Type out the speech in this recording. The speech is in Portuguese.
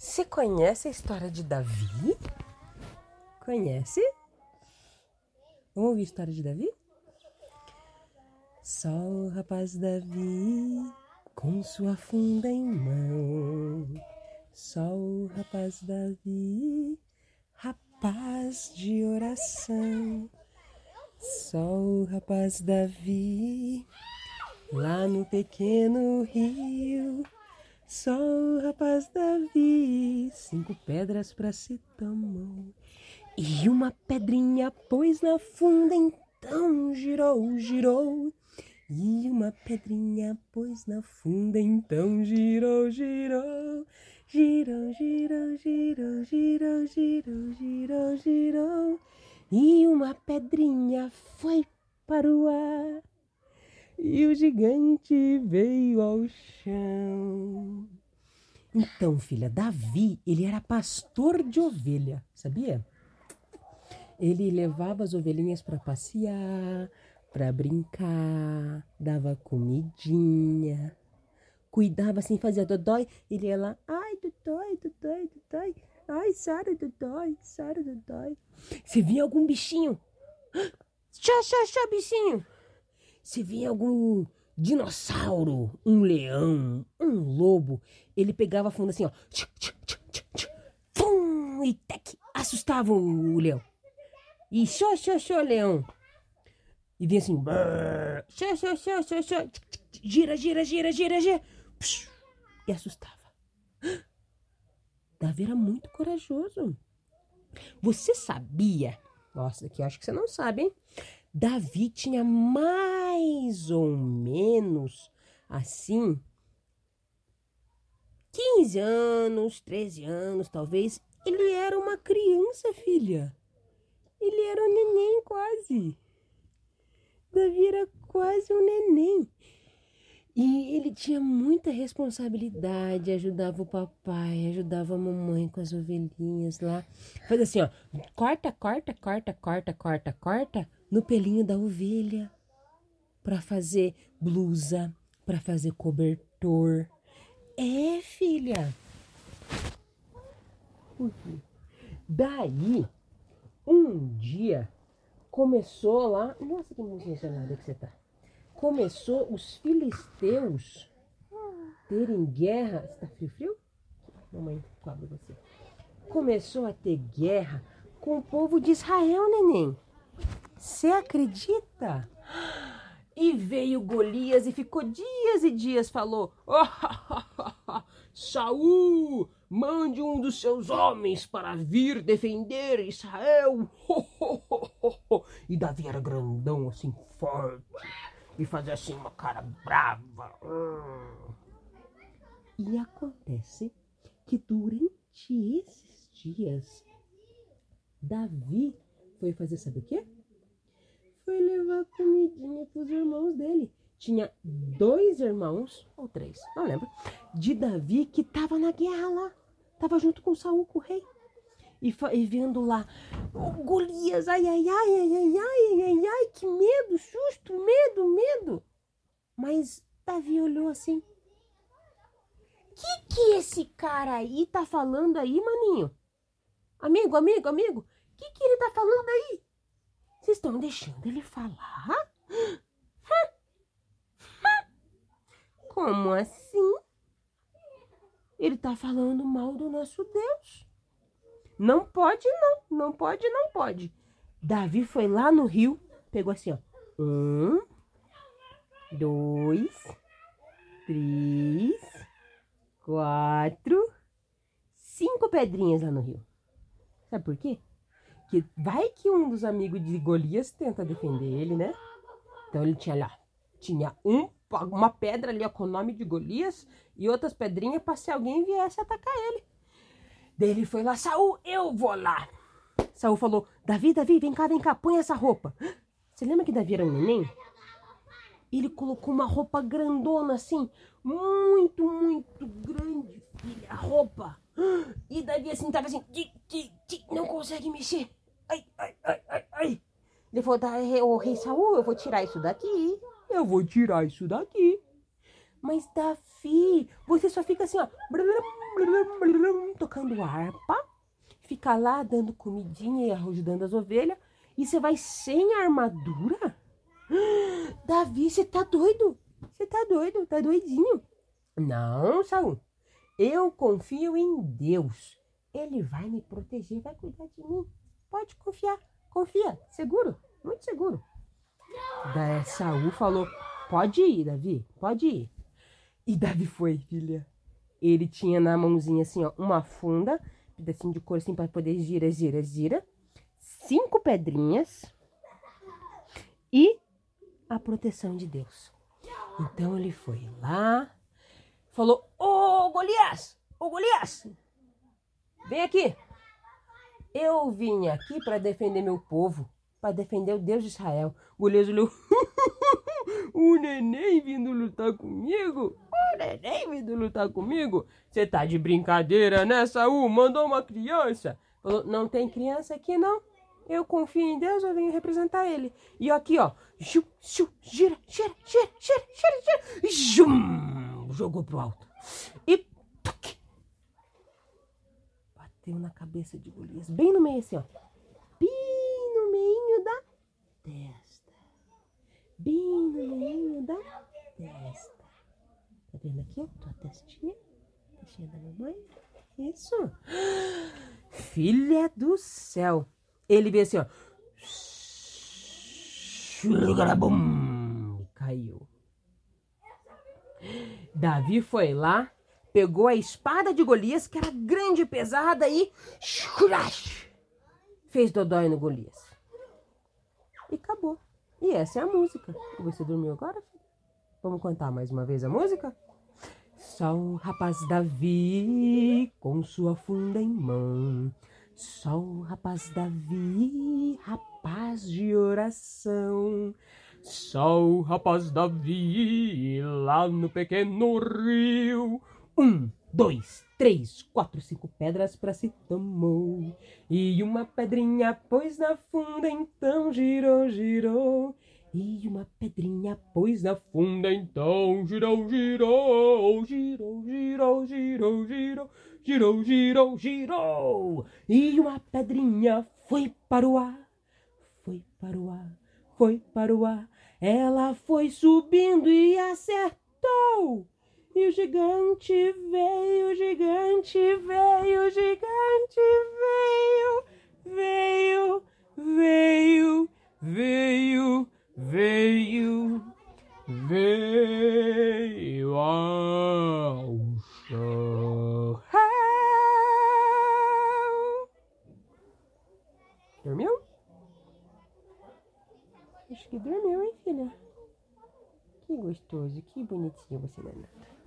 Você conhece a história de Davi? Conhece? Vamos ouvir a história de Davi? Só o rapaz Davi, com sua funda em mão. Só o rapaz Davi, rapaz de oração. Só o rapaz Davi, lá no pequeno rio. Só o rapaz Davi, cinco pedras pra se tomou. E uma pedrinha pôs na funda, então girou, girou. E uma pedrinha pôs na funda, então girou, girou. Girou, girou, girou, girou, girou, girou, girou. E uma pedrinha foi para o ar. E o gigante veio ao chão. Então, filha, Davi, ele era pastor de ovelha, sabia? Ele levava as ovelhinhas para passear, para brincar, dava comidinha, cuidava assim, fazia dodói, ele ia lá, ai, dodói, dodói, dodói, ai, Sara, dodói, Sara, dodói. Se via algum bichinho, xá, xá, xá, bichinho. Se via algum dinossauro, um leão, um lobo, ele pegava a funda assim, ó, tch, tch, tch, pum, e tec, assustava o leão. E xô, xô, xô, leão. E vinha assim, brrr, xô, xô, xô, xô, xô, gira, gira, gira, gira, gira, psh, e assustava. Davi era muito corajoso. Você sabia? Nossa, aqui acho que você não sabe, hein? Davi tinha mais ou menos assim 15 anos, 13 anos, talvez. Ele era uma criança, filha. Ele era um neném quase. Davi era quase um neném. E ele tinha muita responsabilidade, ajudava o papai, ajudava a mamãe com as ovelhinhas lá. Faz assim, ó, corta, corta, corta, corta, corta, corta no pelinho da ovelha para fazer blusa, para fazer cobertor. É, filha. Daí, um dia, começou lá. Nossa, que emocionada que você tá. Começou os filisteus terem guerra. Você tá frio, frio? Mamãe cobre você. Começou a ter guerra com o povo de Israel, neném. Você acredita? E veio Golias e ficou dias e dias, falou: oh, Saul, mande um dos seus homens para vir defender Israel. e Davi era grandão, assim, forte, e fazia assim uma cara brava. E acontece que durante esses dias, Davi foi fazer, sabe o quê? Foi levar comidinha pros irmãos dele. Tinha dois irmãos, ou três, não lembro, de Davi que tava na guerra lá. Tava junto com Saul, com o rei. E, e vendo lá, o Golias, ai, ai, ai, ai, ai, ai, ai, ai, que medo, susto, medo, medo. Mas Davi olhou assim. Que que esse cara aí tá falando aí, maninho? Amigo, amigo, amigo, que que ele tá falando aí? Vocês estão deixando ele falar? Como assim? Ele tá falando mal do nosso Deus. Não pode, não. Não pode, não pode. Davi foi lá no rio, pegou assim, ó. Um, dois, três, quatro, cinco pedrinhas lá no rio. Sabe por quê? Que vai que um dos amigos de Golias tenta defender ele, né? Então ele tinha lá, tinha um, uma pedra ali com o nome de Golias e outras pedrinhas para se alguém viesse atacar ele. Daí ele foi lá, Saul, eu vou lá. Saul falou, Davi, Davi, vem cá, vem cá, põe essa roupa. Você lembra que Davi era um neném? Ele colocou uma roupa grandona assim, muito, muito grande, filha, a roupa. E Davi assim, tava assim, não consegue mexer ai, ai, ai, ai, ai. Ele falou, tá, o rei Saul, eu vou tirar isso daqui. Eu vou tirar isso daqui. Mas Davi, você só fica assim, ó. Tocando harpa, fica lá dando comidinha e ajudando as ovelhas, e você vai sem armadura? Davi, você tá doido? Você tá doido? Tá doidinho? Não, Saul. Eu confio em Deus. Ele vai me proteger, vai cuidar de mim. Pode confiar. Confia. Seguro. Muito seguro. Daí Saul falou: Pode ir, Davi. Pode ir. E Davi foi, filha. Ele tinha na mãozinha assim, ó, uma funda, pedacinho de couro assim para poder gira, gira, gira. Cinco pedrinhas e a proteção de Deus. Então ele foi lá, falou: Ô Golias, ô Golias, vem aqui. Eu vim aqui para defender meu povo, para defender o Deus de Israel. Golias olhou: O neném vindo lutar comigo? O neném vindo lutar comigo? Você tá de brincadeira, né, Saul? Mandou uma criança. Falou: Não tem criança aqui, não. Eu confio em Deus, eu venho representar ele. E aqui, ó. Gira, gira, gira, gira, gira, gira. Jum, jogou pro alto. E tuc, bateu na cabeça de Golias. Bem no meio, assim, ó. Bem no meio da testa. Bem no meio da testa. Tá vendo aqui, ó? Tua testinha. Testinha da mamãe. Isso. Filha do céu. Ele veio assim, ó. Caiu. Davi foi lá, pegou a espada de Golias, que era grande e pesada, e fez dodói no Golias. E acabou. E essa é a música. Você dormiu agora? Vamos contar mais uma vez a música? Só o rapaz Davi, com sua funda em mão, só o rapaz Davi, rapaz de oração. Só o rapaz Davi, lá no pequeno rio. Um, dois, três, quatro, cinco pedras para se tomou. E uma pedrinha pôs na funda, então girou, girou. E uma pedrinha pôs na funda, então girou, girou, girou, girou, girou, girou, girou, girou, girou. E uma pedrinha foi para o ar, foi para o ar, foi para o ar. Ela foi subindo e acertou. E o gigante veio, o gigante veio, o gigante veio, veio, veio, veio veio, veio ao chão. Dormiu? Acho que dormiu, hein, filha? Que gostoso, que bonitinho você, Nanata.